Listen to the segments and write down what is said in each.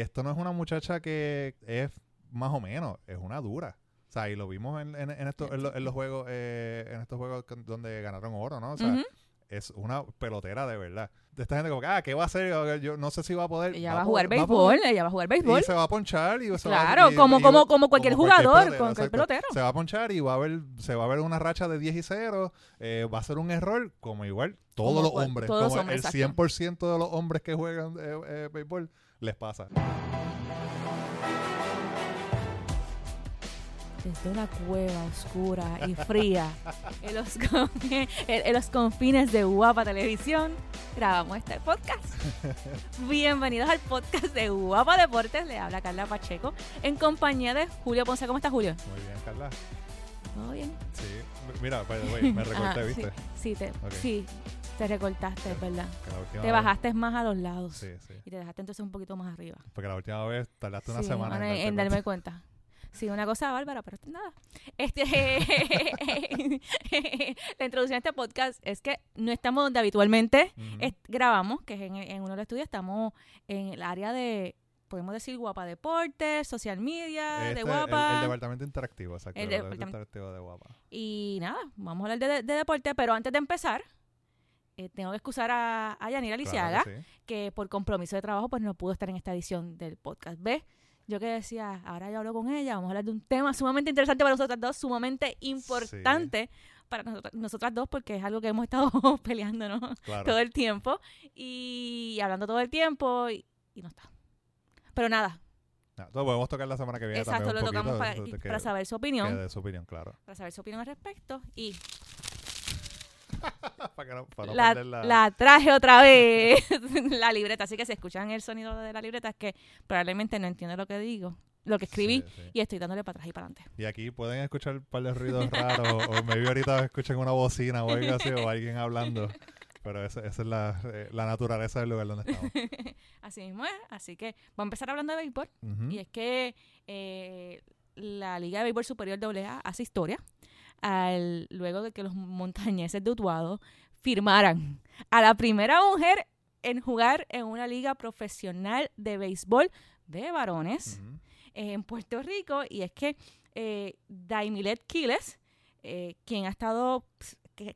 y esto no es una muchacha que es más o menos, es una dura. O sea, y lo vimos en, en, en, esto- en lo- en los juegos, eh, en estos juegos donde ganaron oro, ¿no? O sea, es una pelotera de verdad. De esta gente como que, ah, ¿qué va a hacer? Yo no sé si va a poder. Ella va a jugar béisbol, ella va a jugar béisbol. Y se va a ponchar y se va a- Claro, y- como, y- como, como cualquier jugador, pelotero, con cualquier exacto. pelotero. Se va a ponchar y va a ver, se va a ver una racha de 10 y 0. eh, va a ser un error como igual todos Como los cual- hombres. todos como hombres, el exacto. 100% de los hombres que juegan eh, eh, béisbol les pasa. Desde una cueva oscura y fría en los, en- confines de Guapa Televisión grabamos este podcast. Bienvenidos al podcast de Guapa Deportes. Le habla Carla Pacheco en compañía de Julio Ponce. ¿Cómo estás, Julio? Muy bien, Carla. ¿Todo bien? Sí. Mira, by the way, me recorté, Ajá, ¿viste? Sí, sí, te, Ok. sí, te recortaste, es verdad. Te vez- bajaste más a los lados Sí, sí. y te dejaste entonces un poquito más arriba. Porque la última vez tardaste una Sí, semana en, darme cuenta. Sí, una cosa bárbara, pero nada. Este, la introducción a este podcast es que no estamos donde habitualmente grabamos, que es en, en uno de los estudios, estamos en el área de, podemos decir, Guapa Deportes, social media, Este, de el- Guapa. El, departamento interactivo, exacto. El El, de- departamento interactivo de Guapa. Y nada, vamos a hablar de, de deporte, pero antes de empezar, eh, tengo que excusar a, a Yanira Lisiaga, Claro que sí. que por compromiso de trabajo pues no pudo estar en esta edición del podcast. ¿Ves? Yo que decía, ahora yo hablo con ella, vamos a hablar de un tema sumamente interesante para nosotras dos, sumamente importante para nosotras, nosotras dos, porque es algo que hemos estado peleando ¿no? Claro. todo el tiempo y hablando todo el tiempo y, y no está. Pero nada, No, lo podemos tocar la semana que viene exacto, también lo tocamos para, de- de y- que- para saber su opinión, de su opinión, claro. para saber su opinión al respecto y para no, para no la, la, la traje otra vez, la libreta. Así que si escuchan el sonido de la libreta es que probablemente no entiendo lo que digo, lo que escribí Sí, sí. y estoy dándole para atrás y para adelante. Y aquí pueden escuchar un par de ruidos raros o maybe ahorita escuchen una bocina o algo así o alguien hablando. Pero esa, esa es la, eh, la naturaleza del lugar donde estamos. Así mismo es. Así que vamos a empezar hablando de béisbol. Y es que eh, la Liga de Béisbol Superior AA hace historia al, luego de que los montañeses de Utuado firmaran a la primera mujer en jugar en una liga profesional de béisbol de varones eh, en Puerto Rico. Y es que eh, Daimilet Quiles, eh, quien ha estado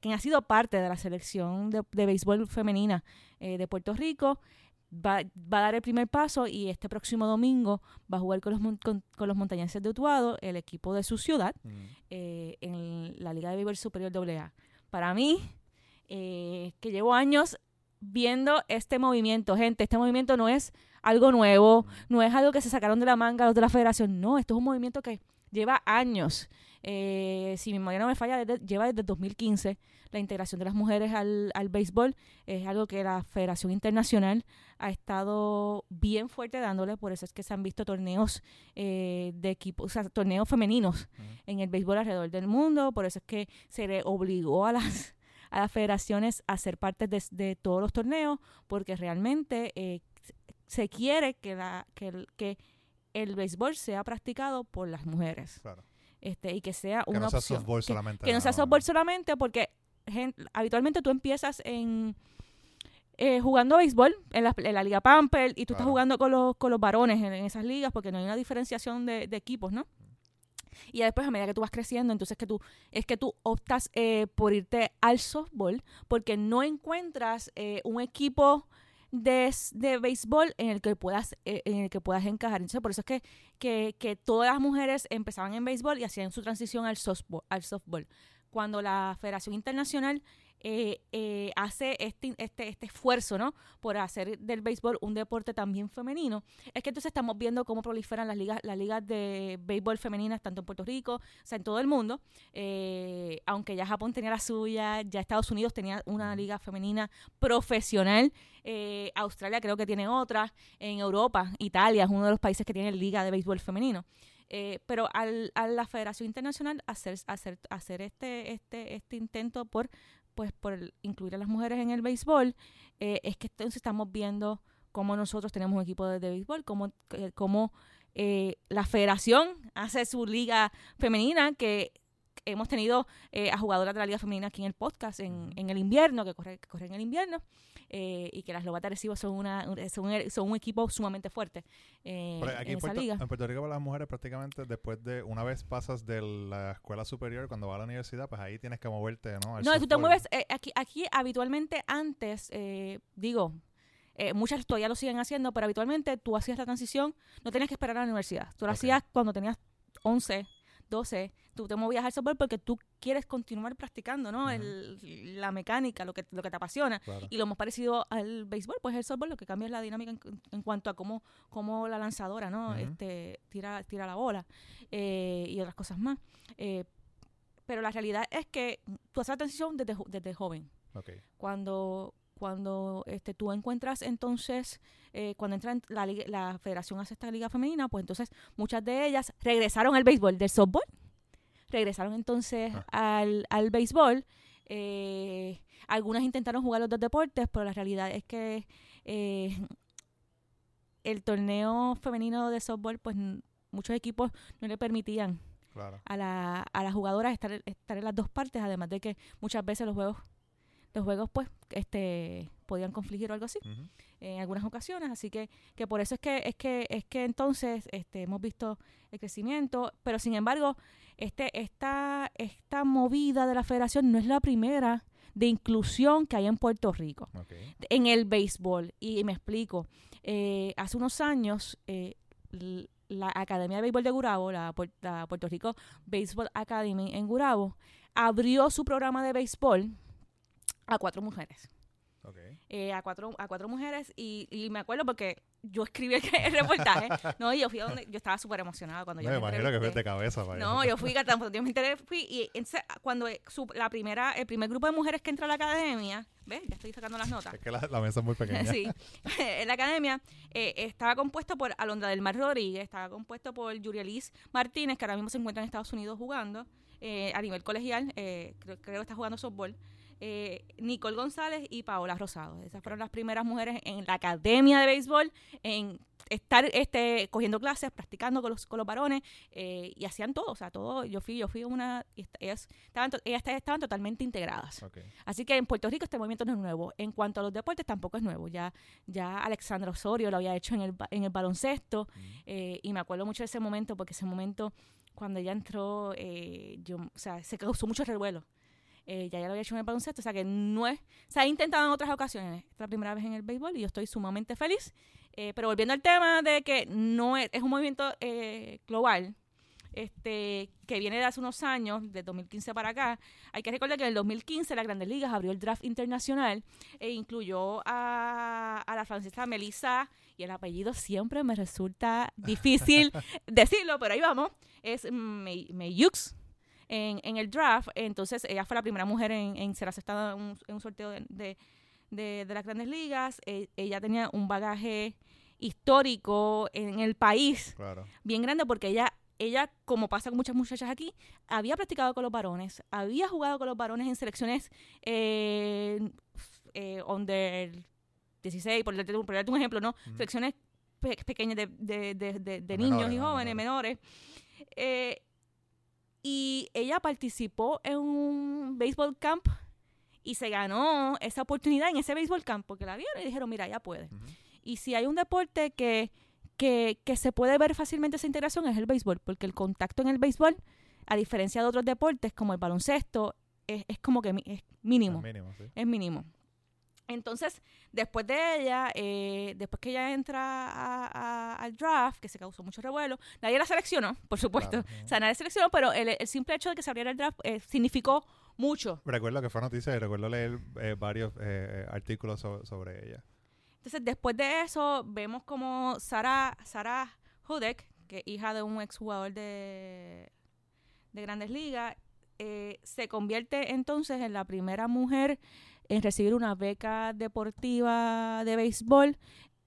quien ha sido parte de la selección de, de béisbol femenina eh, de Puerto Rico, va, va a dar el primer paso y este próximo domingo va a jugar con los, con, con los montañeses de Utuado, el equipo de su ciudad, Ujú. eh, en la Liga de Béisbol Superior AA. Para mí, eh, que llevo años viendo este movimiento, gente, este movimiento no es algo nuevo, no es algo que se sacaron de la manga los de la federación, no, esto es un movimiento que lleva años. Eh, si mi memoria no me falla, desde- lleva desde 2015 la integración de las mujeres al, al béisbol. Es algo que la Federación Internacional ha estado bien fuerte dándole, por eso es que se han visto torneos eh, de equipos, o sea, torneos femeninos en el béisbol alrededor del mundo, por eso es que se le obligó a las, a las federaciones a ser parte de, de todos los torneos, porque realmente eh, se quiere que, la, que, el, que el béisbol sea practicado por las mujeres Claro. Este, y que sea Que una no sea opción. softball que, solamente. que no sea softball solamente porque habitualmente tú empiezas en eh, jugando béisbol en la, en la liga Pamper y tú estás jugando con los, con los varones en, en esas ligas porque no hay una diferenciación de, de equipos, ¿no? Y después, a medida que tú vas creciendo, entonces que tú, es que tú optas eh, por irte al softball porque no encuentras eh, un equipo de, de béisbol en el que puedas eh, en el que puedas encajar. Entonces, por eso es que, que, que todas las mujeres empezaban en béisbol y hacían su transición al softball. Al softball. Cuando la Federación Internacional eh, eh, hace este, este, este esfuerzo, ¿no? Por hacer del béisbol un deporte también femenino, es que entonces estamos viendo cómo proliferan las ligas, las ligas de béisbol femeninas, tanto en Puerto Rico, o sea, en todo el mundo. Eh, aunque ya Japón tenía la suya, ya Estados Unidos tenía una liga femenina profesional, Australia creo que tiene otra, en Europa, Italia es uno de los países que tiene liga de béisbol femenino. Eh, pero al, a la Federación Internacional hacer, hacer, hacer este, este, este intento por pues por incluir a las mujeres en el béisbol, eh, es que entonces estamos viendo cómo nosotros tenemos un equipo de, de béisbol, cómo, eh, cómo eh, la federación hace su liga femenina, que hemos tenido eh, a jugadoras de la Liga Femenina aquí en el podcast en, en el invierno, que corre, corren en el invierno, eh, y que las Lobas de Arecibo son, una, un- son, un- son un equipo sumamente fuerte eh, aquí en esa Puerto, liga. en Puerto Rico para las mujeres prácticamente después de una vez pasas de la escuela superior cuando vas a la universidad pues ahí tienes que moverte no Al No, tú te mueves, eh, aquí, aquí habitualmente antes, digo, eh, muchas todavía lo siguen haciendo, pero habitualmente tú hacías la transición, no tenías que esperar a la universidad. Tú lo hacías cuando tenías 11, 12, tú te movías al softball porque tú quieres continuar practicando, ¿no? El- la mecánica, lo que, lo que te apasiona. Claro. Y lo más parecido al béisbol, pues el softball lo que cambia es la dinámica en, en cuanto a cómo, cómo la lanzadora, ¿no? Este, tira, tira la bola eh, y otras cosas más. Eh, pero la realidad es que tú haces la transición desde, desde joven. Cuando, cuando este, tú encuentras entonces, eh, cuando entra en la, la federación hace esta liga femenina, pues entonces muchas de ellas regresaron al béisbol del softball, regresaron entonces Ah. al, al béisbol. eh, algunas intentaron jugar los dos deportes, pero la realidad es que eh, el torneo femenino de softball, pues muchos equipos no le permitían claro a, la, a las jugadoras estar, estar en las dos partes, además de que muchas veces los juegos, los juegos pues, este, podían confligir o algo así en algunas ocasiones, así que, que por eso es que, es que, es que entonces este, hemos visto el crecimiento, pero sin embargo, este, esta, esta movida de la federación no es la primera de inclusión que hay en Puerto Rico en el béisbol. Y, me explico. Eh, hace unos años, eh, la Academia de Béisbol de Gurabo, la, la Puerto Rico Baseball Academy en Gurabo, abrió su programa de béisbol a cuatro mujeres. Eh, a cuatro a cuatro mujeres y, y me acuerdo porque yo escribí el, el reportaje no y yo fui a donde yo estaba súper emocionada cuando No, yo me imagino que de cabeza No, yo fui tan pronto yo me enteré, fui y entonces, cuando eh, su- la primera, el primer grupo de mujeres que entró a la academia, ¿ves? Ya estoy sacando las notas. Es que la, la mesa es muy pequeña. sí, en la academia eh, estaba compuesto por Alondra del Mar Rodríguez, estaba compuesto por Yurielis Martínez, que ahora mismo se encuentra en Estados Unidos jugando eh, a nivel colegial, eh, creo, creo que está jugando softball. Eh, Nicole González y Paola Rosado. Esas fueron las primeras mujeres en la academia de béisbol en estar este cogiendo clases, practicando con los, con los varones eh, y hacían todo, o sea, todo, yo fui, yo fui una, y ellas estaban, ellas estaban totalmente integradas. Así que en Puerto Rico este movimiento no es nuevo. En cuanto a los deportes tampoco es nuevo. Ya, ya Alexandra Osorio lo había hecho en el, en el baloncesto Mm. eh, y me acuerdo mucho de ese momento porque ese momento cuando ella entró, eh, yo, o sea, se causó mucho revuelo. Eh, ya ella lo había hecho en el baloncesto, o sea que no es, se ha intentado en otras ocasiones. Esta es la primera vez en el béisbol y yo estoy sumamente feliz. Eh, pero volviendo al tema de que no es, es un movimiento eh, global, este, que viene de hace unos años, de 2015 para acá. Hay que recordar que en el 2015 la Grandes Ligas abrió el draft internacional e incluyó a, a la francesa Melissa, y el apellido siempre me resulta difícil decirlo, pero ahí vamos, es Mayux. En, en el draft, entonces ella fue la primera mujer en, en ser aceptada en un, en un sorteo de, de, de- de las grandes ligas. Eh, ella tenía un bagaje histórico en el país Claro. bien grande porque ella, ella, como pasa con muchas muchachas aquí, había practicado con los varones, había jugado con los varones en selecciones eh, eh, under 16, por darte, por darte un ejemplo, ¿no? Selecciones pe- pequeñas de, de, de- de- niños menores, y jóvenes, menores. Eh, y ella participó en un baseball camp y se ganó esa oportunidad en ese baseball camp porque la vieron y dijeron, mira, ya puede. Y si hay un deporte que, que, que se puede ver fácilmente esa integración es el béisbol, porque el contacto en el béisbol, a diferencia de otros deportes como el baloncesto, es, es como que mi- es mínimo, El mínimo, sí. es mínimo. Entonces, después de ella, eh, después que ella entra a- a- al draft, que se causó mucho revuelo, nadie la seleccionó, por supuesto. Claro. O sea, nadie seleccionó, pero el, el simple hecho de que se abriera el draft eh, significó mucho. Recuerdo que fue noticia y recuerdo leer eh, varios eh, artículos so- sobre ella. Entonces, después de eso, vemos como Sara, Sara Hudek, que es hija de un exjugador de, de Grandes Ligas, eh, se convierte entonces en la primera mujer en recibir una beca deportiva de béisbol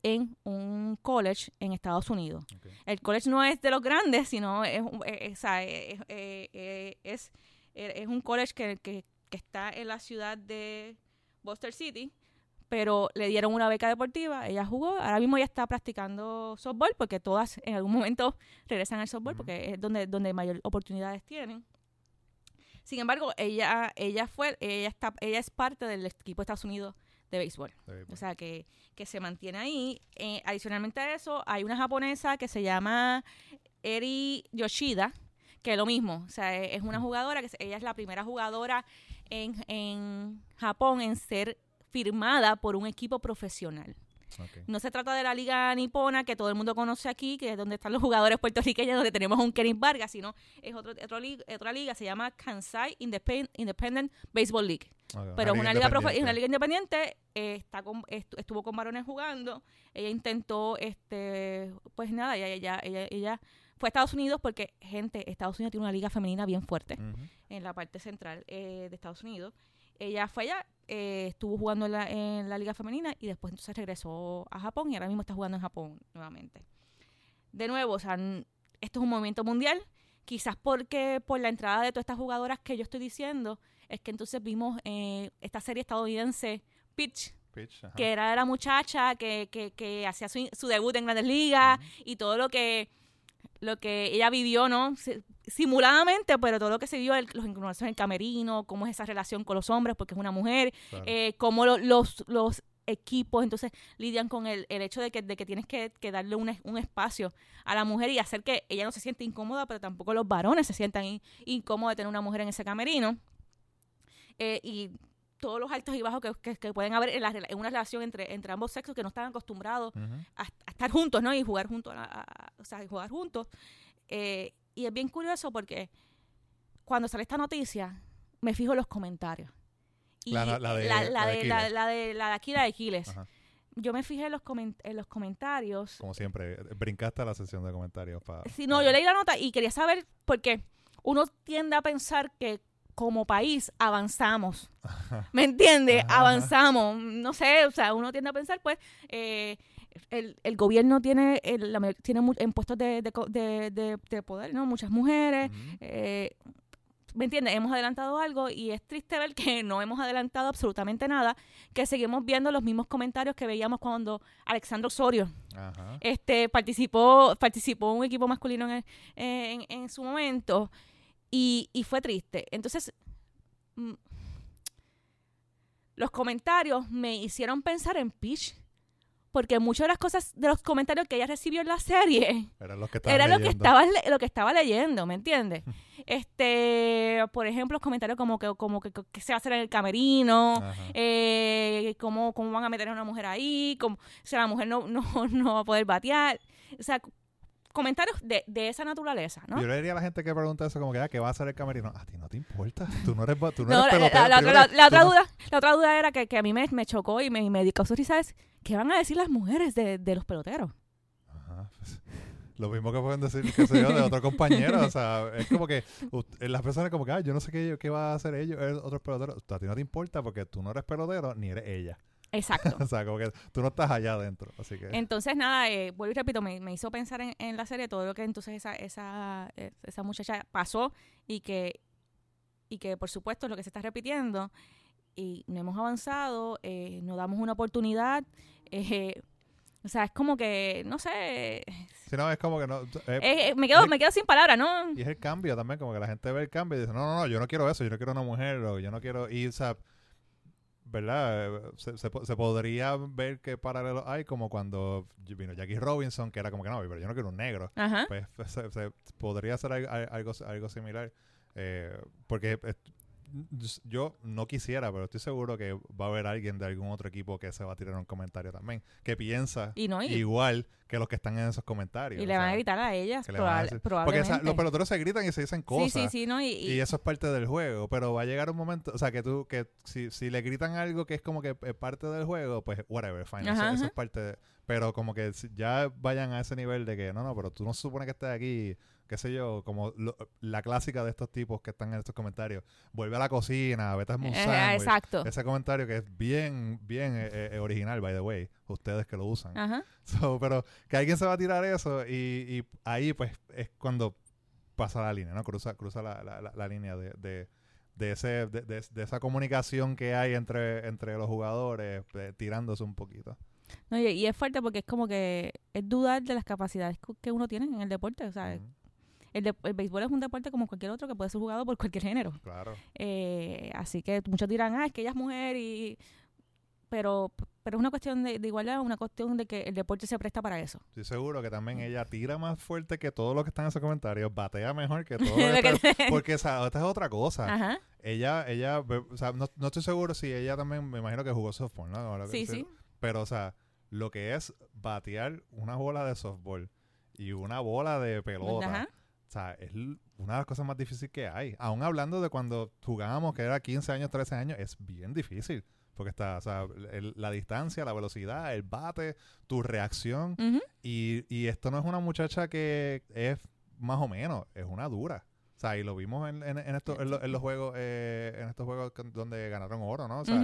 en un college en Estados Unidos. El college no es de los grandes, sino es, es, es un college que, que- que está en la ciudad de Buster City, pero le dieron una beca deportiva, ella jugó, ahora mismo ella está practicando softball, porque todas en algún momento regresan al softball, porque es donde, donde mayor oportunidades tienen. Sin embargo, ella, ella fue, ella está, ella es parte del equipo de Estados Unidos de béisbol. De. O sea, que, que se mantiene ahí. Eh, adicionalmente a eso, hay una japonesa que se llama Eri Yoshida, que es lo mismo. O sea, es una jugadora que ella es la primera jugadora en, en Japón en ser firmada por un equipo profesional. No se trata de la liga nipona que todo el mundo conoce aquí, que es donde están los jugadores puertorriqueños, donde tenemos a un Kenneth Vargas, sino es otro, otro li- otra liga, se llama Kansai Independ- Independent Baseball League. Pero es una liga, es una liga independiente, eh, está con- estuvo con varones jugando, ella intentó, este pues nada, ella, ella, ella, ella fue a Estados Unidos porque, gente, Estados Unidos tiene una liga femenina bien fuerte en la parte central eh, de Estados Unidos. Ella fue allá, eh, estuvo jugando en la, en la liga femenina y después entonces regresó a Japón y ahora mismo está jugando en Japón nuevamente. De nuevo, o sea, esto es un movimiento mundial. Quizás porque por la entrada de todas estas jugadoras que yo estoy diciendo, es que entonces vimos eh, esta serie estadounidense Pitch, que era la muchacha que, que, que hacía su, su debut en Grandes Ligas y todo lo que lo que ella vivió, ¿no? Si- Simuladamente, pero todo lo que se vio, el- los encuentros en el camerino, cómo es esa relación con los hombres, porque es una mujer, Claro. eh, cómo lo- los, los equipos entonces lidian con el, el hecho de que, de que tienes que, que darle un, un espacio a la mujer y hacer que ella no se siente incómoda, pero tampoco los varones se sientan in- incómodos de tener una mujer en ese camerino. Eh, y todos los altos y bajos que, que- que pueden haber en, la en una relación entre, entre ambos sexos que no están acostumbrados a, a estar juntos, ¿no? Y jugar juntos, a- a- o sea, jugar juntos. Eh, y es bien curioso porque cuando sale esta noticia, me fijo en los comentarios. Y La- de- la, la de de, la, Aquiles. la de la de aquí, la de Aquiles. Ajá. Yo me fijé en los, en los comentarios. Como siempre, brincaste a la sesión de comentarios para... Sí, no, yo leí la nota y quería saber porque uno tiende a pensar que como país avanzamos. ¿Me entiendes? Avanzamos. No sé, o sea, uno tiende a pensar, pues, eh, el, el gobierno tiene el, la tiene en puestos de, de, de- de- de poder, ¿no? Muchas mujeres. eh, ¿Me entiendes? Hemos adelantado algo y es triste ver que no hemos adelantado absolutamente nada, que seguimos viendo los mismos comentarios que veíamos cuando Alexandro Osorio Ajá. este participó participó un equipo masculino en, en su momento y, y fue triste entonces mm, los comentarios me hicieron pensar en Peach porque muchas de las cosas de los comentarios que ella recibió en la serie que era lo que leyendo. estaba le- lo que estaba leyendo, ¿me entiendes? Este, por ejemplo, los comentarios como que como que, que se va a hacer en el camerino, eh, cómo, cómo van a meter a una mujer ahí, cómo, o sea, la mujer no, no, no va a poder batear. O sea, comentarios de, de esa naturaleza, ¿no? Yo le diría a la gente que pregunta eso como que, ah, ¿qué va a hacer el camerino? A ti no te importa. Tú no eres, tú no No, eres pelotero. la- la- primero, la- la tú otra no- duda, la otra duda era que, que a mí me, me chocó y me, y me dio causa risa es ¿qué van a decir las mujeres de, de los peloteros? Ajá, pues, lo mismo que pueden decir, qué sé yo, de otro compañero. O sea, es como que ut- las personas como que, ah, yo no sé qué, qué va a hacer ellos, eh, otros peloteros. A ti no te importa porque tú no eres pelotero ni eres ella. Exacto. o sea, como que tú no estás allá adentro. Así que... Entonces, nada, eh, vuelvo y repito, me, me hizo pensar en, en la serie todo lo que entonces esa, esa, eh, esa muchacha pasó y que, y que, por supuesto, es lo que se está repitiendo. Y no hemos avanzado, eh, no damos una oportunidad. eh, o sea, es como que, no sé, Si no, es como que no... eh, eh, eh, me, quedo, me quedo sin palabras, ¿no? Y es el cambio también, como que la gente ve el cambio y dice, no, no, no, yo no quiero eso, yo no quiero una mujer, o yo no quiero... Y, o sea, ¿verdad? Se, se se podría ver qué paralelos hay como cuando vino Jackie Robinson, que era como que no, pero yo no quiero un negro. Ajá. Pues se, se podría ser algo, algo, algo similar. eh, porque yo no quisiera, pero estoy seguro que va a haber alguien de algún otro equipo que se va a tirar un comentario también, que piensa Y no, y, igual que los que están en esos comentarios. y le van a gritar a ellas, a Porque probablemente. esa- los peloteros se gritan y se dicen cosas. sí, sí, ¿no? Y, y- Y eso es parte del juego, pero va a llegar un momento, o sea, que tú, que si, si le gritan algo que es como que es parte del juego, pues whatever, fine, eso, Ajá, eso ajá. es parte de, pero como que ya vayan a ese nivel de que, no, no, pero tú no se supone que estés aquí, qué sé yo, como lo- la clásica de estos tipos que están en estos comentarios, vuelve a la cocina, vete a un eh, exacto. Ese comentario que es bien, bien eh, eh, original, by the way, ustedes que lo usan. Ajá. So, pero que alguien se va a tirar eso y, y ahí pues es cuando pasa la línea, ¿no? Cruza, cruza la, la, la- la línea de, de, de ese, de, de- de esa comunicación que hay entre, entre los jugadores, eh, tirándose un poquito. No, y, y es fuerte porque es como que es dudar de las capacidades que uno tiene en el deporte, o sea. El, de- el béisbol es un deporte como cualquier otro que puede ser jugado por cualquier género. Claro. Eh, así que muchos dirán, ah, es que ella es mujer y... Pero, pero es una cuestión de, de igualdad, una cuestión de que el deporte se presta para eso. Estoy seguro que también ella tira más fuerte que todos los que están en esos comentarios, batea mejor que todos Porque, o sea, esta es otra cosa. Ajá. Ella, ella, o sea, no, no estoy seguro si ella también, me imagino que jugó softball, ¿no? Ahora Sí, sí. Pero, o sea, lo que es batear una bola de softball y una bola de pelota, Ajá. O sea, es una de las cosas más difíciles que hay. Aún hablando de cuando jugábamos, que era 15 años, 13 años, es bien difícil. Porque está, o sea, el- la distancia, la velocidad, el bate, tu reacción. Y, y esto no es una muchacha que es más o menos, es una dura. O sea, y lo vimos en, en, en estos- en lo- en los juegos, eh, en estos juegos donde ganaron oro, ¿no? O sea.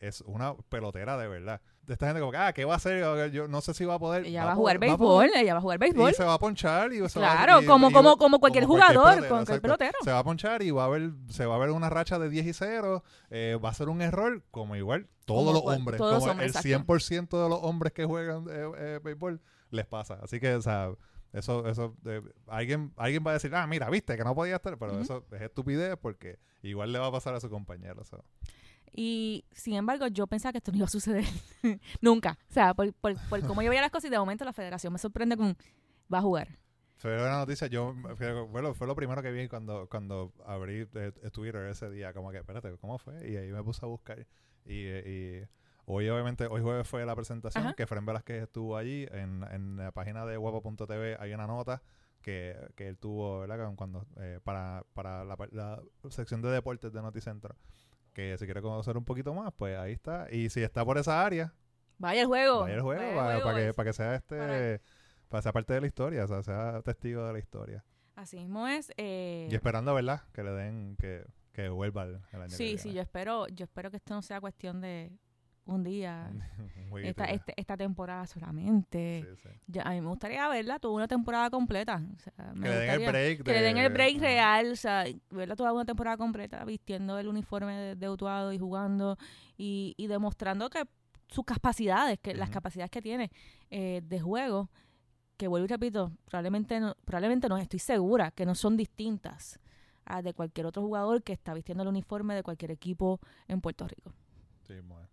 Es una pelotera de verdad. De esta gente como que, ah, ¿qué va a hacer? Yo no sé si va a poder. Ella va a jugar va a béisbol, poder- ella va a jugar béisbol. Y se va a ponchar y se va Claro, y- como, y- como, como cualquier como jugador, pelotero, con cualquier exacto. pelotero. Se va a ponchar y va a haber, se va a ver una racha de 10 y 0. eh, va a ser un error, como igual todos Como los cual- hombres. todos los como hombres, el exacto. 100% de los hombres que juegan eh, eh, béisbol les pasa. Así que, o sea, eso, eso, eh, alguien, alguien va a decir, ah, mira, viste que no podía estar, pero eso es estupidez porque igual le va a pasar a su compañero. o sea. Y sin embargo, yo pensaba que esto no iba a suceder nunca. O sea, por, por, por cómo yo veía las cosas y de momento la federación me sorprende con va a jugar. Fue una noticia, yo, bueno, fue lo primero que vi cuando, cuando abrí eh, Twitter ese día, como que, espérate, ¿cómo fue? Y ahí me puse a buscar. Y, y hoy, obviamente, hoy jueves fue la presentación, Ajá. que Fren Velázquez estuvo allí. En, en la página de guapo.tv hay una nota que, que él tuvo, ¿verdad? Cuando, eh, para para la, la sección de deportes de Noticentro. Que si quiere conocer un poquito más, pues ahí está. Y si está por esa área, Vaya el juego. vaya el juego, vaya el para, que, para que sea este... para- Para ser parte de la historia, o sea, sea testigo de la historia. Así mismo es. eh, Y esperando, ¿verdad? Que le den, que, que vuelva el, el año que sí, viene. sí, yo espero, yo espero que esto no sea cuestión de un día, Un esta, este- esta temporada solamente. Sí, sí. Ya, a mí me gustaría verla toda una temporada completa. O sea, me Que le den el break. Que le den de- el break real, o sea, verla toda una temporada completa, vistiendo el uniforme de, de Utuado y jugando y, y demostrando que sus capacidades, que las capacidades que tiene eh, de juego, que vuelvo y repito, probablemente no, probablemente no, estoy segura que no son distintas a de cualquier otro jugador que está vistiendo el uniforme de cualquier equipo en Puerto Rico. Sí, bueno.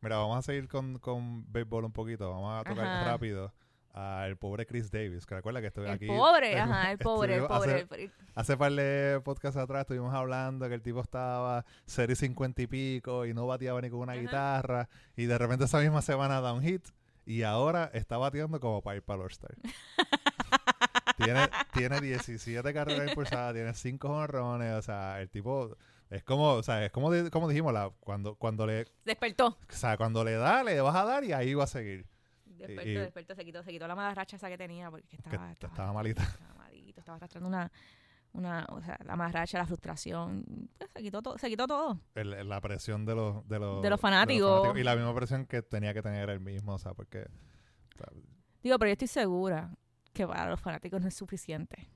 Mira, vamos a seguir con, con béisbol un poquito. Vamos a tocar Ajá. rápido al pobre Chris Davis, que recuerda que estoy El aquí. pobre, ajá, el pobre, el pobre. Hace, hace par de podcasts atrás estuvimos hablando que el tipo estaba serie 50 y pico y no bateaba ni con una Ajá. guitarra. Y de repente esa misma semana da un hit. Y ahora está bateando como para ir para All-Star. tiene, tiene 17 carreras impulsadas, tiene 5 jonrones. O sea, el tipo es como, o sea, es como, como dijimos, la, cuando, cuando le, Despertó. o sea, cuando le da, le vas a dar y ahí va a seguir. Despertó, y- despertó, se quitó, se quitó la mala racha esa que tenía porque Que estaba, estaba malita. estaba malito, estaba arrastrando una, una, o sea, la mala racha, la frustración, pues, se quitó todo, se quitó todo. El- la presión de los, de los, De los fanáticos. Y la misma presión que tenía que tener él mismo, o sea, porque... o sea, Digo, pero yo estoy segura que para los fanáticos no es suficiente.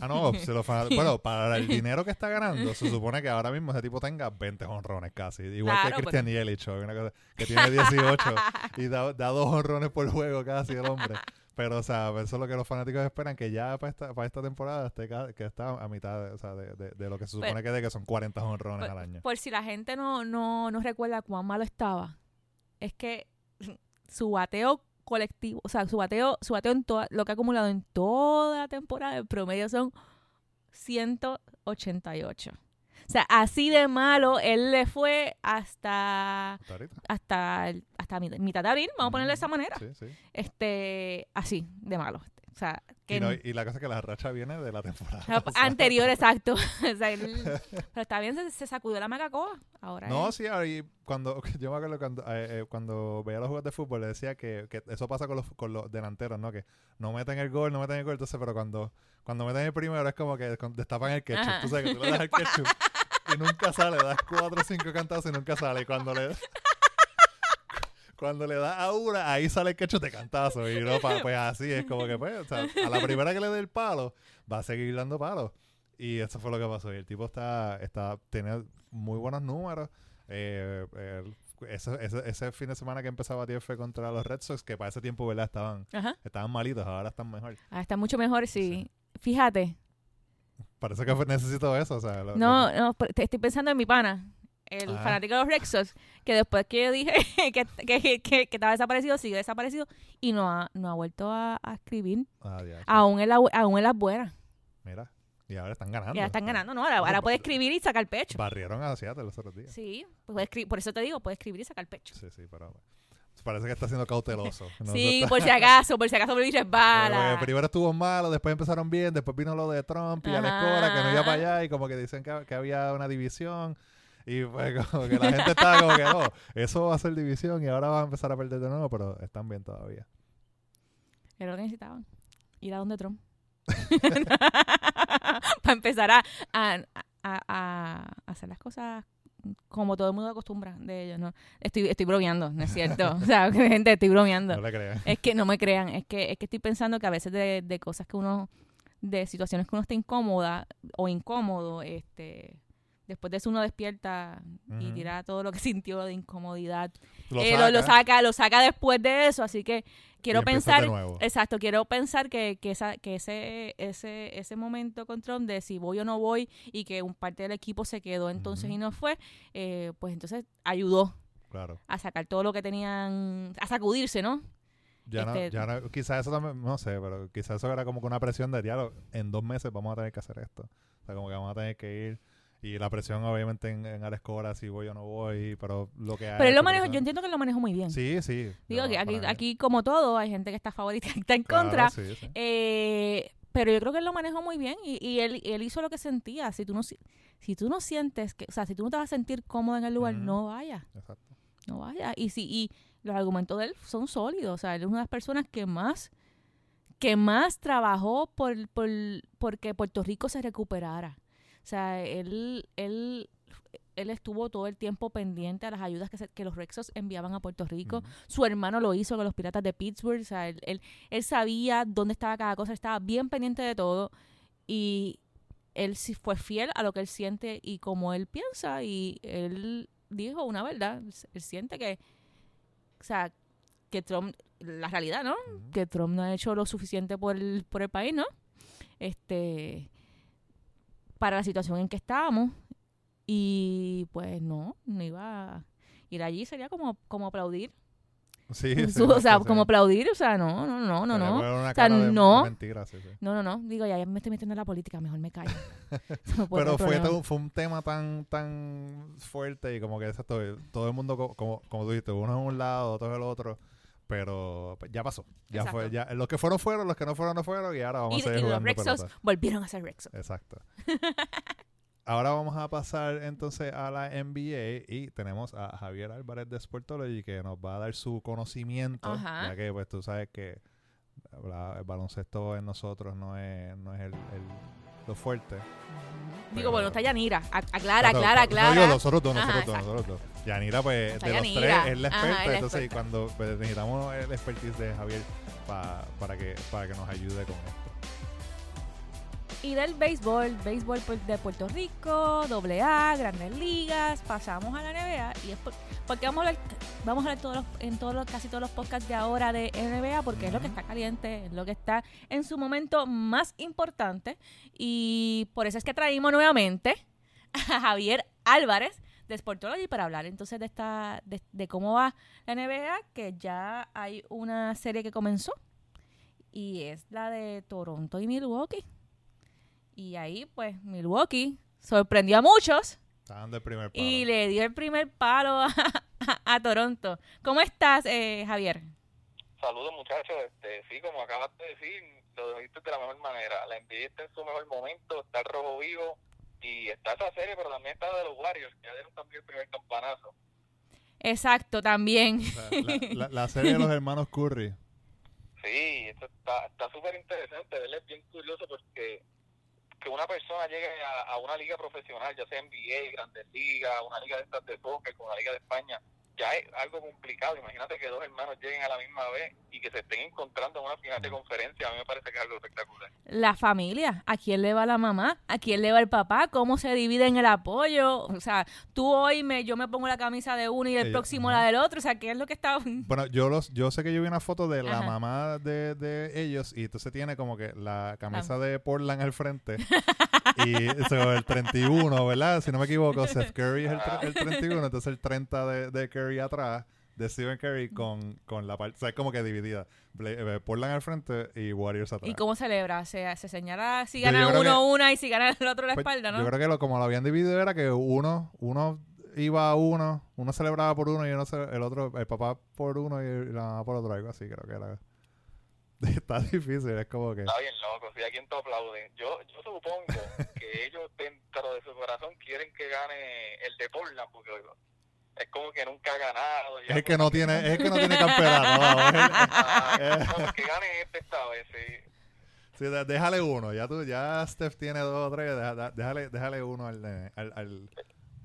Ah, no, se fanáticos- Bueno, para el dinero que está ganando, se supone que ahora mismo ese tipo tenga 20 honrones casi. Igual Claro, que pues. Christian Yelich, o una cosa que tiene 18 y da, da dos honrones por juego casi el hombre. Pero, o sea, eso es lo que los fanáticos esperan, que ya para esta, para esta temporada esté que está a mitad de, o sea, de, de- de lo que se supone Pero- que de que son 40 honrones Por, al año. por si la gente no, no, no recuerda cuán malo estaba, es que su bateo colectivo, o sea, su bateo, su bateo en toda, lo que ha acumulado en toda la temporada, el promedio son 188. O sea, así de malo él le fue hasta Hasta hasta hasta mit- mitad de abril, vamos a ponerle de esa manera. Sí, sí. Este, así de malo. O sea, que Y, no- y la cosa es que la racha viene de la temporada. Anterior, exacto. O sea, él- pero está bien, se, se sacudió la magacoa. Ahora No, sí, ahí cuando yo me acuerdo cuando, eh, eh, cuando veía los juegos de fútbol le decía que, que eso pasa con los, con los delanteros, ¿no? Que no meten el gol, no meten el gol, entonces, pero cuando, cuando meten el primero es como que destapan el ketchup. Ajá. Tú sabes que tú le das el ketchup y nunca sale, das cuatro o cinco cantazos y nunca sale. Y cuando le cuando le das a una, ahí sale el de cantazo. Y no, pa- pues así es como que, pues, o sea, a la primera que le dé el palo, va a seguir dando palos. Y eso fue lo que pasó. Y el tipo está, está tiene muy buenos números. Eh, ese, ese, ese fin de semana que empezaba fue contra los Red Sox, que para ese tiempo, ¿verdad? Estaban, Ajá. estaban malitos, ahora están mejor. Ah, está mucho mejor, sí. Fíjate, Parece que necesito eso. O sea, lo- No, lo- no, estoy pensando en mi pana, el Ah. fanático de los Rexos, que después que yo dije que, que, que, que estaba desaparecido, sigue desaparecido y no ha, no ha vuelto a, a escribir, Ah, ya. aún en, la, aún en las buenas. Mira. Y ahora están ganando. Ya están ganando, ¿no? Ahora, ahora puede escribir y sacar pecho. Barrieron a Seattle los otros días. Sí, pues por eso te digo, puede escribir y sacar pecho. Sí, sí, pero parece que está siendo cauteloso. No sí, por si acaso, por si acaso me Eh, resbala. porque primero estuvo malo, después empezaron bien, después vino lo de Trump y Alex Cora, que no iba para allá y como que dicen que, que había una división. Y pues como que la gente estaba como que no, eso va a ser división y ahora va a empezar a perder de nuevo, pero están bien todavía. Era lo que necesitaban. Ir a donde Trump. Para empezar a, a, a- a hacer las cosas como todo el mundo acostumbra de ellos, ¿no? Estoy, estoy bromeando, ¿no es cierto? O sea, gente, estoy bromeando. No le crean. Es que no me crean, es que, es que estoy pensando que a veces de, de cosas que uno, de situaciones que uno está incómoda o incómodo, este, después de eso uno despierta y tira todo lo que sintió de incomodidad. Lo Eh, lo, lo saca saca, lo saca después de eso, así que quiero y pensar, de nuevo. exacto, quiero pensar que, que, esa, que ese, ese, ese momento con Trump de si voy o no voy y que un parte del equipo se quedó entonces y no fue, eh, pues entonces ayudó Claro. a sacar todo lo que tenían, a sacudirse, ¿no? Ya no, Este- ya no, quizás eso también, no sé, pero quizás eso era como que una presión de diálogo. En dos meses vamos a tener que hacer esto. O sea, como que vamos a tener que ir. Y la presión, obviamente, en, en Alex Cora, si voy o no voy, pero lo que hay. Pero él lo manejo, yo entiendo que él lo manejo muy bien. Sí, sí. Digo No, que aquí, aquí, como todo, hay gente que está favorita y está en Claro, contra. sí, sí. Eh, pero yo creo que él lo manejó muy bien y, y él, él hizo lo que sentía. Si tú no si, si tú no sientes que, o sea, si tú no te vas a sentir cómodo en el lugar, no vayas, Exacto. no vayas. Y si y los argumentos de él son sólidos, o sea, él es una de las personas que más que más trabajó por, por porque Puerto Rico se recuperara. O sea, él él él estuvo todo el tiempo pendiente a las ayudas que, se- que los Rexos enviaban a Puerto Rico. Su hermano lo hizo con los Piratas de Pittsburgh. O sea, él, él, él sabía dónde estaba cada cosa, estaba bien pendiente de todo. Y él sí fue fiel a lo que él siente y como él piensa. Y él dijo una verdad. Él siente que, o sea, que Trump, la realidad, ¿no? Que Trump no ha hecho lo suficiente por el, por el país, ¿no? Este, para la situación en que estábamos. Y pues no, no iba a ir allí, sería como, como aplaudir. Sí, sí, o sea, sí. como aplaudir, o sea, no, no, no, no, no. una sea, no. mentira. No, no, no. Digo, ya me estoy metiendo en la política, mejor me callo. No Pero fue, todo- fue un tema tan tan fuerte y como que exacto, todo el mundo, co- como, como tú dijiste, uno en un lado, otro en el otro. Pero ya pasó. Ya Exacto. fue. ya Los que fueron fueron, los que no fueron no fueron y ahora vamos Y, a seguir y los jugando Rexos pelota. volvieron a ser Rexos. Exacto. Ahora vamos a pasar entonces a la NBA y tenemos a Javier Álvarez de Sportology que nos va a dar su conocimiento, Ajá. ya que pues tú sabes que la- el baloncesto en nosotros no es, no es el, el- lo fuerte. Digo, Pero- bueno, está Yanira. A- Aclara, aclara, no, aclara. digo, nosotros dos, Ajá, nosotros dos, nosotros dos. Yanira, pues, Está de los Yanira. tres, es la Ajá, experta. es la entonces, experta. cuando pues, necesitamos el expertise de Javier pa- para, que, para que nos ayude con esto. Y del béisbol, béisbol pu- de Puerto Rico, AA, Grandes Ligas, pasamos a la NBA y es por- porque vamos a hablar, vamos a hablar todos los- en todos los, casi todos los podcasts de ahora de NBA porque es lo que está caliente, es lo que está en su momento más importante y por eso es que traímos nuevamente a Javier Álvarez de Sportology para hablar entonces de esta de, de cómo va la NBA que ya hay una serie que comenzó y es la de Toronto y Milwaukee. Y ahí, pues, Milwaukee sorprendió a muchos Está el primer palo. y le dio el primer palo a, a- a Toronto. ¿Cómo estás, eh, Javier? Saludos muchachos, este, sí, como acabas de decir, lo dijiste de la mejor manera. La NBA está en su mejor momento, está el rojo vivo y está esa serie, pero también está de los Warriors, que ya dieron también el primer campanazo. Exacto, también. La, la- la serie de los hermanos Curry. Sí, esto está está súper interesante, ¿verdad? Es bien curioso porque que una persona llegue a, a una liga profesional, ya sea NBA, Grandes Ligas, una liga de estas de soccer, como la Liga de España, ya es algo complicado. Imagínate que dos hermanos lleguen a la misma vez y que se estén encontrando en una final de conferencia. A mí me parece que es algo espectacular. La familia, ¿a quién le va la mamá? ¿A quién le va el papá? ¿Cómo se dividen el apoyo? O sea, tú hoy me, yo me pongo la camisa de uno y el Ella- próximo ajá. la del otro. O sea, ¿qué es lo que está...? Bueno, yo los, yo sé que yo vi una foto de la Ajá. mamá de, de ellos y entonces tiene como que la camisa Ah. de Portland al frente y eso, el 31, ¿verdad? Si no me equivoco, Seth Curry es el, el 31, entonces el 30 de, de Curry atrás, de Stephen Curry con, con la parte, o sea, es como que dividida. Eh, Portland al frente y Warriors atrás. ¿Y cómo celebra? ¿Se, se señala si Yo- gana yo creo uno que- una y si gana el otro la Pues, espalda, Yo no? creo que lo, como lo habían dividido era que uno, uno iba a uno, uno celebraba por uno y uno el otro, el papá por uno y la mamá por otro, algo así, creo que era. Está difícil, es como que. Está bien loco, si a quien te aplaude. Yo, yo supongo que ellos dentro de su corazón quieren que gane el de Portland, porque es como que nunca ha ganado. Es el que no tiene, es el que no tiene campeonato, es el- Ah, no, que gane este esta vez, sí. sí, déjale uno, ya tú, ya Steph tiene dos o tres, déjale, déjale uno al, nene, al, al-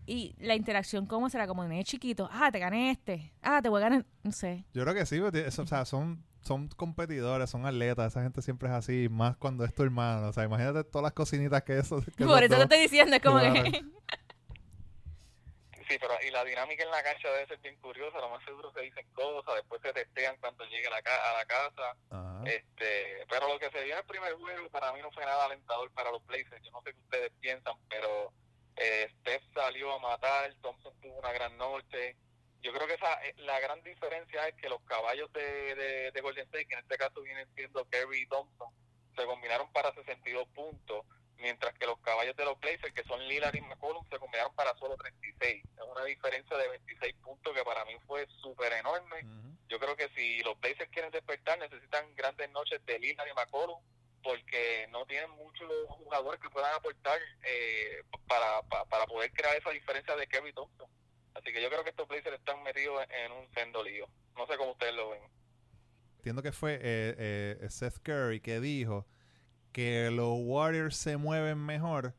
Y la interacción, ¿cómo será? Como de chiquito. Ah, te gané este. Ah, te voy a ganar... No sé. Yo creo que sí, eso, o sea, son, son competidores, son atletas, esa gente siempre es así, más cuando es tu hermano, o sea, imagínate todas las cocinitas que eso. que Por eso te estoy diciendo, es como Claro. que... Sí, pero y la dinámica en la cancha debe ser bien curiosa. Lo más seguro se dicen cosas, después se testean cuando llegue a la, ca- a la casa. Ajá. este Pero lo que se vio en el primer juego para mí no fue nada alentador para los Blazers. Yo no sé qué ustedes piensan, pero eh, Steph salió a matar, Thompson tuvo una gran noche. Yo creo que esa eh, la gran diferencia es que los caballos de, de, de Golden State, que en este caso vienen siendo Kerry y Thompson, se combinaron para 62 puntos, mientras que los caballos de los Blazers, que son Lillard y McCollum, se combinaron para solo 36. Diferencia de 26 puntos que para mí fue súper enorme. Yo creo que si los Blazers quieren despertar, necesitan grandes noches de Lillard y McCollum, porque no tienen muchos jugadores que puedan aportar eh, para, pa- para poder crear esa diferencia de Kevin Thompson. Así que yo creo que estos Blazers están metidos en, en un sendo lío. No sé cómo ustedes lo ven. Entiendo que fue eh, eh, Seth Curry que dijo que los Warriors se mueven mejor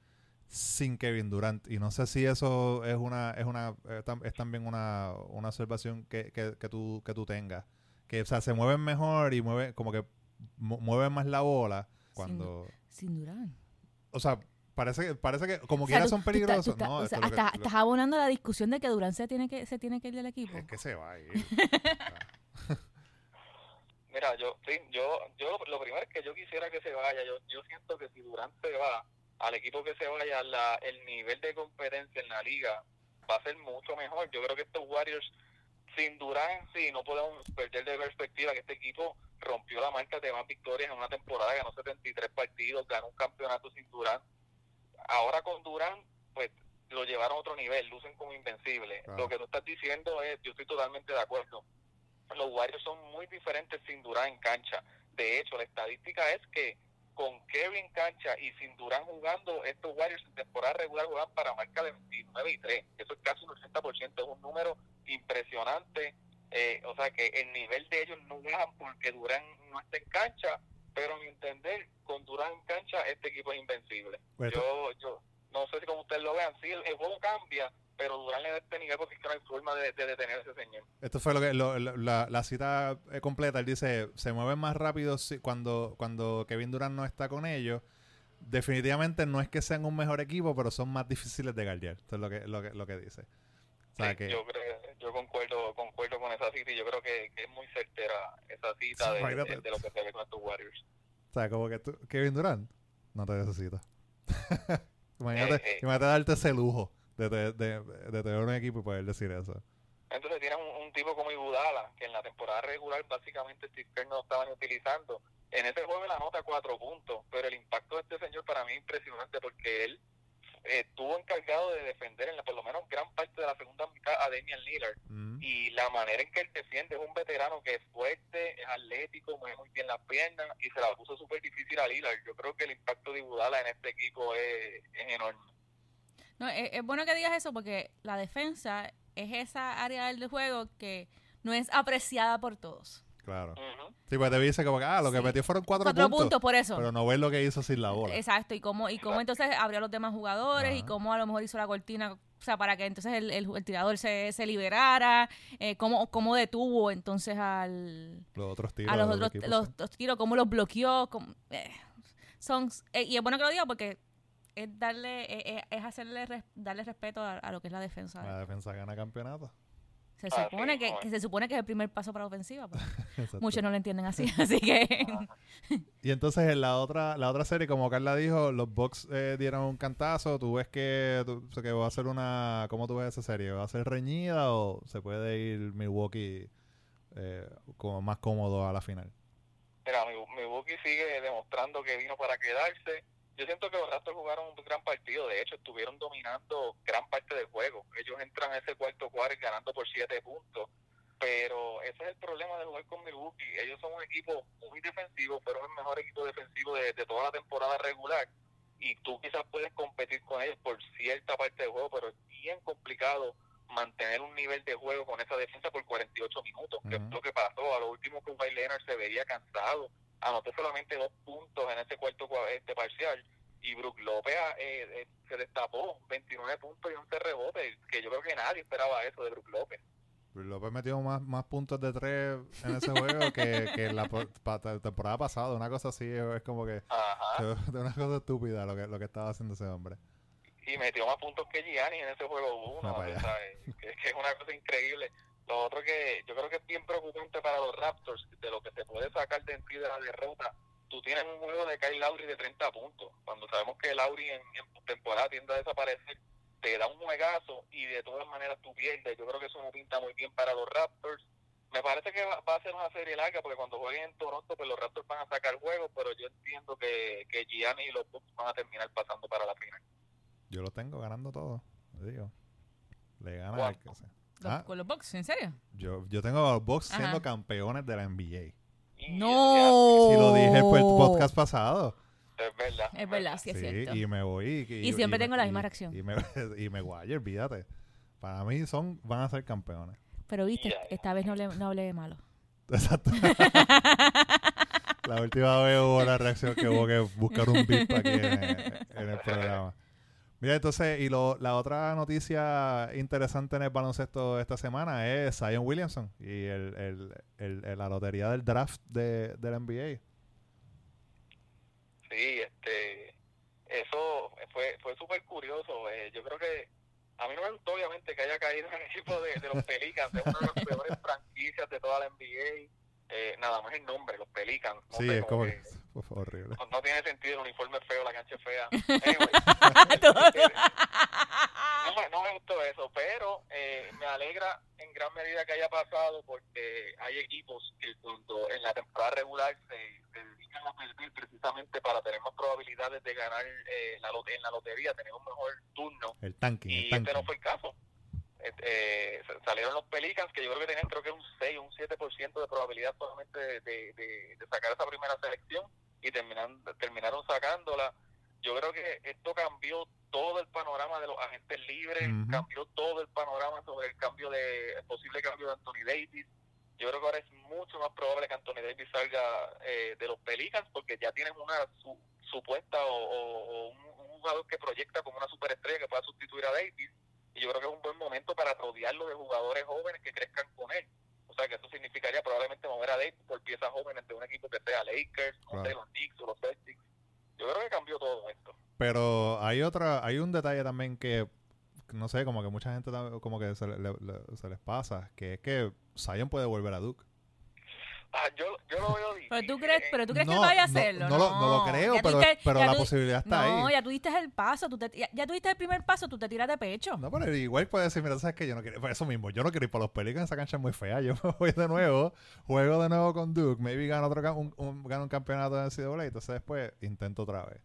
sin Kevin Durant. Y no sé si eso es una es una es también una, una observación que, que, que tú que tú tengas. Que o sea, se mueven mejor y mueven como que mu- mueven más la bola cuando Sin Durán. o sea, parece que parece que como O sea, quiera tú- son tú peligrosos, tú no, o esto sea, es lo que- hasta- lo- estás abonando la discusión de que Durán se tiene que, se tiene que ir del equipo. es que se va a ir. Mira, yo, sí, yo, yo lo primero es que yo quisiera que se vaya. Yo, yo siento que si Durant se va, al equipo que se vaya, la, el nivel de competencia en la liga va a ser mucho mejor. Yo creo que estos Warriors, sin Durant, sí, no podemos perder de perspectiva que este equipo rompió la marca de más victorias en una temporada, ganó 73 partidos, ganó un campeonato sin Durant. Ahora con Durant, pues lo llevaron a otro nivel, lucen como invencibles. Lo que tú estás diciendo es, yo estoy totalmente de acuerdo los Warriors son muy diferentes sin Durán en cancha. De hecho, la estadística es que con Kevin en cancha y sin Durán jugando, estos Warriors en temporada regular juegan para marca de 29 y 3. Eso es casi un 80%, es un número impresionante. Eh, o sea que el nivel de ellos no bajan porque Durán no está en cancha, pero a mi entender, con Durán en cancha, este equipo es invencible. Yo, yo no sé si como ustedes lo vean, sí, el, el juego cambia, pero Durán le da este nivel porque es que no hay forma de, de detener a ese señor. Esto fue lo que lo- lo- la, la cita eh, completa. Él dice, se mueven más rápido si- cuando, cuando Kevin Durant no está con ellos. Definitivamente no es que sean un mejor equipo, pero son más difíciles de guardiar. Esto es lo que, lo que, lo que dice. O sea Sí, que, yo creo, yo concuerdo, concuerdo con esa cita y yo creo que, que es muy certera esa cita de- de lo que se ve con estos Warriors. o sea, como que tú- Kevin Durant no te necesita. imagínate, Eh, eh. imagínate darte ese lujo de, de, de, de tener un equipo y poder decir eso. Entonces tienen un, un tipo como Ibudala, que en la temporada regular básicamente Steve Kerr no lo estaban utilizando. En ese juego la nota cuatro puntos, pero el impacto de este señor para mí es impresionante porque él eh, estuvo encargado de defender en la, por lo menos gran parte de la segunda mitad a Damian Lillard Mm. y la manera en que él defiende es un veterano que es fuerte, es atlético, mueve muy bien las piernas y se la puso súper difícil a Lillard. Yo creo que el impacto de Ibudala en este equipo es, es enorme. No, es, es bueno que digas eso porque la defensa es esa área del juego que no es apreciada por todos. Claro. Sí, pues te dice como que, ah, lo que Sí. metió fueron cuatro, Cuatro puntos, puntos por eso. Pero no ves lo que hizo sin la bola. Exacto, y cómo, y cómo entonces abrió a los demás jugadores y cómo a lo mejor hizo la cortina O sea, para que entonces el, el, el tirador se, se liberara, eh, cómo, cómo detuvo entonces al, Los otros tiros. a los otros los, tiros, cómo los bloqueó. cómo- eh, son, eh, y es bueno que lo diga porque es darle eh, eh, es hacerle res- darle respeto a, a lo que es la defensa. La defensa gana campeonato. Se Ah, supone sí, que, se supone que es el primer paso para la ofensiva. pues. Muchos no lo entienden así, así que Y entonces en la otra la otra serie, como Carla dijo, los Bucks eh, dieron un cantazo. ¿Tú ves que, tú- o sea, que va a ser una... ¿Cómo tú ves esa serie? ¿Va a ser reñida o se puede ir Milwaukee eh, como más cómodo a la final? Mira, mi, Milwaukee sigue demostrando que vino para quedarse. Yo siento que los Raptors jugaron un gran partido. De hecho, estuvieron dominando gran parte del juego. Ellos entran a ese cuarto cuarto ganando por siete puntos. Pero ese es el problema de jugar con Milwaukee. Ellos son un equipo muy defensivo, fueron el mejor equipo defensivo de, de toda la temporada regular. Y tú quizás puedes competir con ellos por cierta parte del juego, pero es bien complicado mantener un nivel de juego con esa defensa por 48 minutos, que es lo que pasó. A lo último que Kawhi Leonard se veía cansado, anotó solamente dos puntos en ese cuarto cua- este parcial y Brook López eh, eh, se destapó 29 puntos y 11 rebotes, que yo creo que nadie esperaba eso de Brook López. López metió más, más puntos de tres en ese juego que, que la pa- temporada pasada. Una cosa así es como que... Es una cosa estúpida lo que, lo que estaba haciendo ese hombre. y metió más puntos que Gianni en ese juego uno, Ah, es una cosa increíble. Lo otro que yo creo que es bien preocupante para los Raptors, de lo que se puede sacar de en sí de la derrota, tú tienes un juego de Kyle Lowry de 30 puntos, cuando sabemos que Lowry en, en temporada tiende a desaparecer, te da un juegazo y de todas maneras tú pierdes. Yo creo que eso no pinta muy bien para los Raptors. Me parece que va, va a ser una serie larga porque cuando jueguen en Toronto, pues los Raptors van a sacar juegos, pero yo entiendo que, que Gianni y los Bucks van a terminar pasando para la final. Yo lo tengo ganando todo. le digo. Le gana al que sea. Los- Ah. con los Bucks, ¿en serio? Yo, yo tengo a los Bucks Ajá. siendo campeones de la NBA. No. Si lo dije por el podcast pasado. Es verdad. Es verdad, sí es Sí, cierto. y me voy. Y, Y siempre tengo la misma reacción. Y me, y me guayo, olvídate. Para mí son, van a ser campeones. Pero viste, esta vez no, le, no hablé de malo. Exacto. la última vez hubo la reacción que hubo que buscar un beat aquí en el programa. Mira, entonces, y lo, la otra noticia interesante en el baloncesto esta semana es Zion Williamson y el, el, el- el- la lotería del draft de, del NBA. Sí, este, eso fue fue súper curioso. eh, yo creo que a mí no me gustó obviamente que haya caído en el equipo de, de los Pelicans, es una de las peores franquicias de toda la NBA. Eh, nada más el nombre, los Pelicans. no Sí, sé, es como que fue horrible. no, no tiene sentido, el uniforme es feo, la cancha es fea. Anyway, no, me, no me gustó eso, pero eh, me alegra en gran medida que haya pasado porque hay equipos que cuando en la temporada regular se, se dedican a perder precisamente para tener más probabilidades de ganar eh, la en la lotería, tener un mejor turno El el y este no fue el caso. Este, eh, sa- salieron los Pelicans que yo creo que tenían creo que un 6 o un 7% de probabilidad solamente de, de, de- de sacar esa primera selección y terminan, terminaron sacándola. Yo creo que esto cambió todo el panorama de los agentes libres, cambió todo el panorama sobre el cambio de el posible cambio de Anthony Davis. Yo creo que ahora es mucho más probable que Anthony Davis salga eh, de los Pelicans porque ya tienen una su- supuesta o, o- o un, un jugador que proyecta como una superestrella que pueda sustituir a Davis y yo creo que es un buen momento para rodearlo de jugadores jóvenes que crezcan con él. O sea, que eso significaría probablemente mover a Davis por piezas jóvenes de un equipo que sea Lakers, no sé, Claro. los Knicks o los Celtics. Yo creo que cambió todo esto. Pero hay otra, hay un detalle también que no sé, como que mucha gente como que se, le- le- se les pasa, que es que Zion puede volver a Duke. Ah, yo, yo lo veo difícil. Pero tú crees, eh, pero tú crees que No, él vaya a no- hacerlo. No, lo, no lo creo, Ya pero, diste- pero ya la posibilidad está No, ahí. ya tuviste el paso, tú te- ya, ya tuviste el primer paso, tú te tiras de pecho. No, pero igual puede decir, mira, sabes que yo no quiero, pues eso mismo, yo no quiero ir por los Pelicans, esa cancha es muy fea, yo me voy de nuevo, juego de nuevo con Duke, maybe gano otro un, un- gano un campeonato de NCAA, entonces después intento otra vez.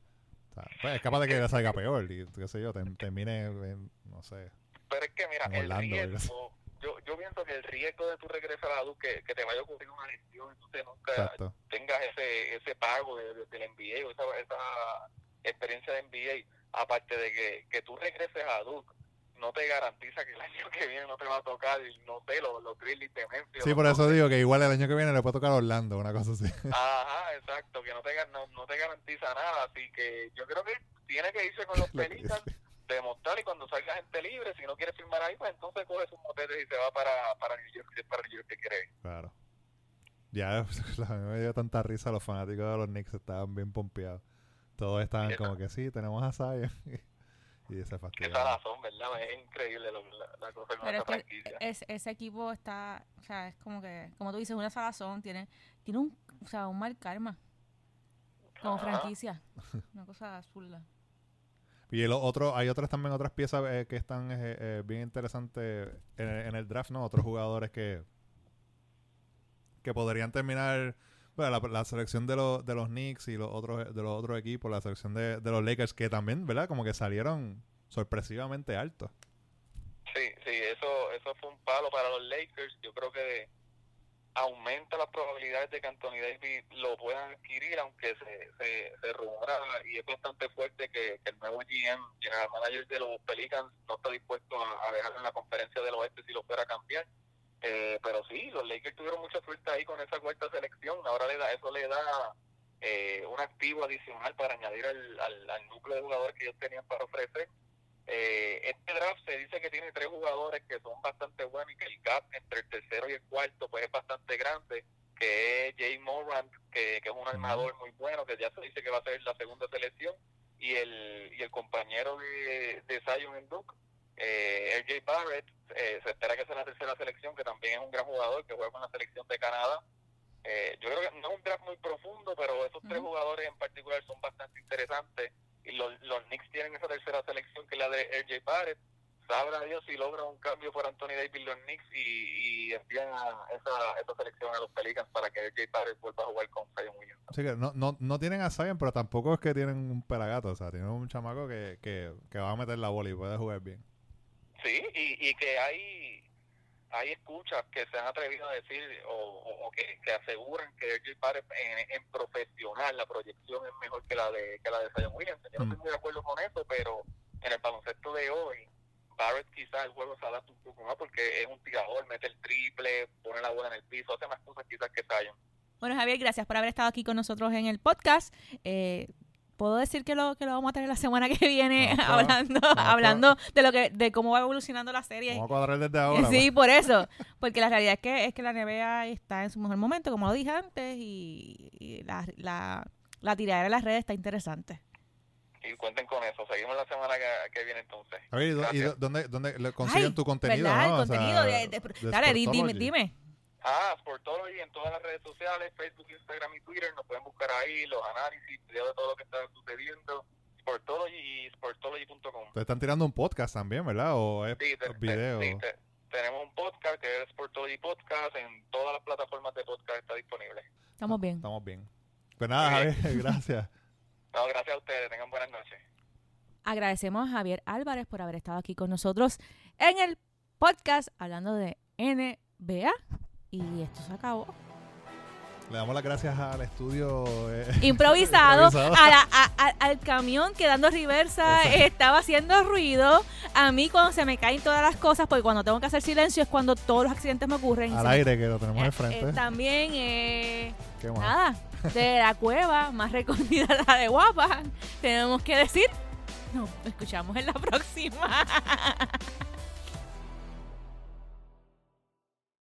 O sea, pues, es capaz de que le salga peor y qué sé yo, termine en, no sé. Pero es que, mira, En el Orlando, riesgo, yo, yo pienso que el riesgo de tu regreso a la DU, que, que te vaya a ocurrir una lesión, entonces nunca Exacto. tengas ese ese pago de, de- del NBA o esa, esa experiencia de NBA, aparte de que, que tú regreses a Duke, no te garantiza que el año que viene no te va a tocar, no sé, los, los Grizzlies de Memphis. Sí, por eso digo que igual el año que viene le puede tocar a Orlando, una cosa así. Ajá, exacto, que no te, no, no te garantiza nada, así que yo creo que tiene que irse con los Pelicans, demostrar y cuando salga gente libre, si no quiere firmar ahí, pues entonces coge sus motetes y se va para, para New York, si es para New York que quiere. Claro. Ya a mí me dio tanta risa, los fanáticos de los Knicks estaban bien pompeados. Todos estaban como que sí, tenemos a Zion. y fastidiaron. salazón, ¿verdad? Es increíble lo- la, la cosa con Pero esta es que franquicia. es- ese equipo está, o sea, es como que, como tú dices, una salazón, tiene, tiene un, o sea, un mal karma como Ajá. franquicia. Una cosa absurda. Y el otro, hay otras también otras piezas eh, que están eh, eh, bien interesantes en, en el draft, ¿no? Otros jugadores que que podrían terminar bueno, la, la selección de los de los Knicks y los otros de los otros equipos, la selección de, de los Lakers que también, ¿verdad? Como que salieron sorpresivamente altos. Sí, sí, eso, eso fue un palo para los Lakers. Yo creo que aumenta las probabilidades de que Anthony Davis lo puedan adquirir, aunque se, se, se rumora y es bastante fuerte que, que el nuevo GM, general manager de los Pelicans, no está dispuesto a, a dejarlo en la conferencia del oeste si lo fuera a cambiar. Eh, pero sí, los Lakers tuvieron mucha suerte ahí con esa cuarta selección. Ahora le da, eso le da eh, un activo adicional para añadir al, al, al núcleo de jugadores que ellos tenían para ofrecer. Eh, este draft se dice que tiene tres jugadores que son bastante buenos y que el gap entre el tercero y el cuarto pues es bastante grande, que es Jay Morant, que, que es un armador muy bueno, que ya se dice que va a ser la segunda selección, y el, y el compañero de, de Zion en Duke, eh, RJ Barrett, eh, se espera que sea la tercera selección, que también es un gran jugador, que juega con la selección de Canadá. Eh, yo creo que no es un draft muy profundo, pero esos tres jugadores en particular son bastante interesantes. Y los, los Knicks tienen esa tercera selección, que es la de RJ Barrett. Sabrá Dios si logra un cambio por Anthony Davis los Knicks y, y envían a esa, esa selección a los Pelicans para que RJ Barrett vuelva a jugar con Zion Williams. Así que no, no, no tienen a Zion, pero tampoco es que tienen un pelagato. O sea, tienen un chamaco que, que, que va a meter la bola y puede jugar bien. Sí, y, y que hay hay escuchas que se han atrevido a decir o, o- o que, que aseguran que RJ Barrett en, en profesional la proyección es mejor que la de que la de Zion Williams. Yo no Mm. estoy muy de acuerdo con eso, pero en el baloncesto de hoy Barrett quizás el juego se adapta un poco más porque es un tirador, mete el triple, pone la bola en el piso, hace más cosas quizás que Zion. Bueno, Javier, gracias por haber estado aquí con nosotros en el podcast. Eh, Puedo decir que lo que lo vamos a tener la semana que viene a- hablando a- hablando de lo que de cómo va evolucionando la serie. Vamos a cuadrar desde ahora. sí, pues. por eso, porque la realidad es que es que la NBA está en su mejor momento, como lo dije antes, y, y la, la, la tiradera en las redes está interesante. Y cuenten con eso. Seguimos la semana que, que viene entonces. ¿y do- ¿y dónde, dónde le consiguen Ay, tu contenido? ¿Verdad? no? El O sea, contenido de, de- de dale, di- dime, Ah, Sportology en todas las redes sociales, Facebook, Instagram y Twitter, nos pueden buscar ahí los análisis, videos de todo lo que está sucediendo, Sportology y sportology.com. Te están tirando un podcast también, ¿verdad? O es Sí, te- te- video. sí, te- tenemos un podcast que es Sportology Podcast, en todas las plataformas de podcast está disponible. Estamos bien. Estamos bien. Pues nada, Javier, gracias. No, gracias a ustedes, tengan buenas noches. Agradecemos a Javier Álvarez por haber estado aquí con nosotros en el podcast hablando de NBA. Y esto se acabó. Le damos las gracias al estudio. eh, Improvisado, Improvisado. a la- a- a- al camión que dando reversa Exacto. estaba haciendo ruido. A mí cuando se me caen todas las cosas, porque cuando tengo que hacer silencio es cuando todos los accidentes me ocurren. al me- aire que lo tenemos Eh, enfrente. eh, también, eh, Qué mal. nada, de la cueva más recogida la de Guapa, tenemos que decir, nos escuchamos en la próxima.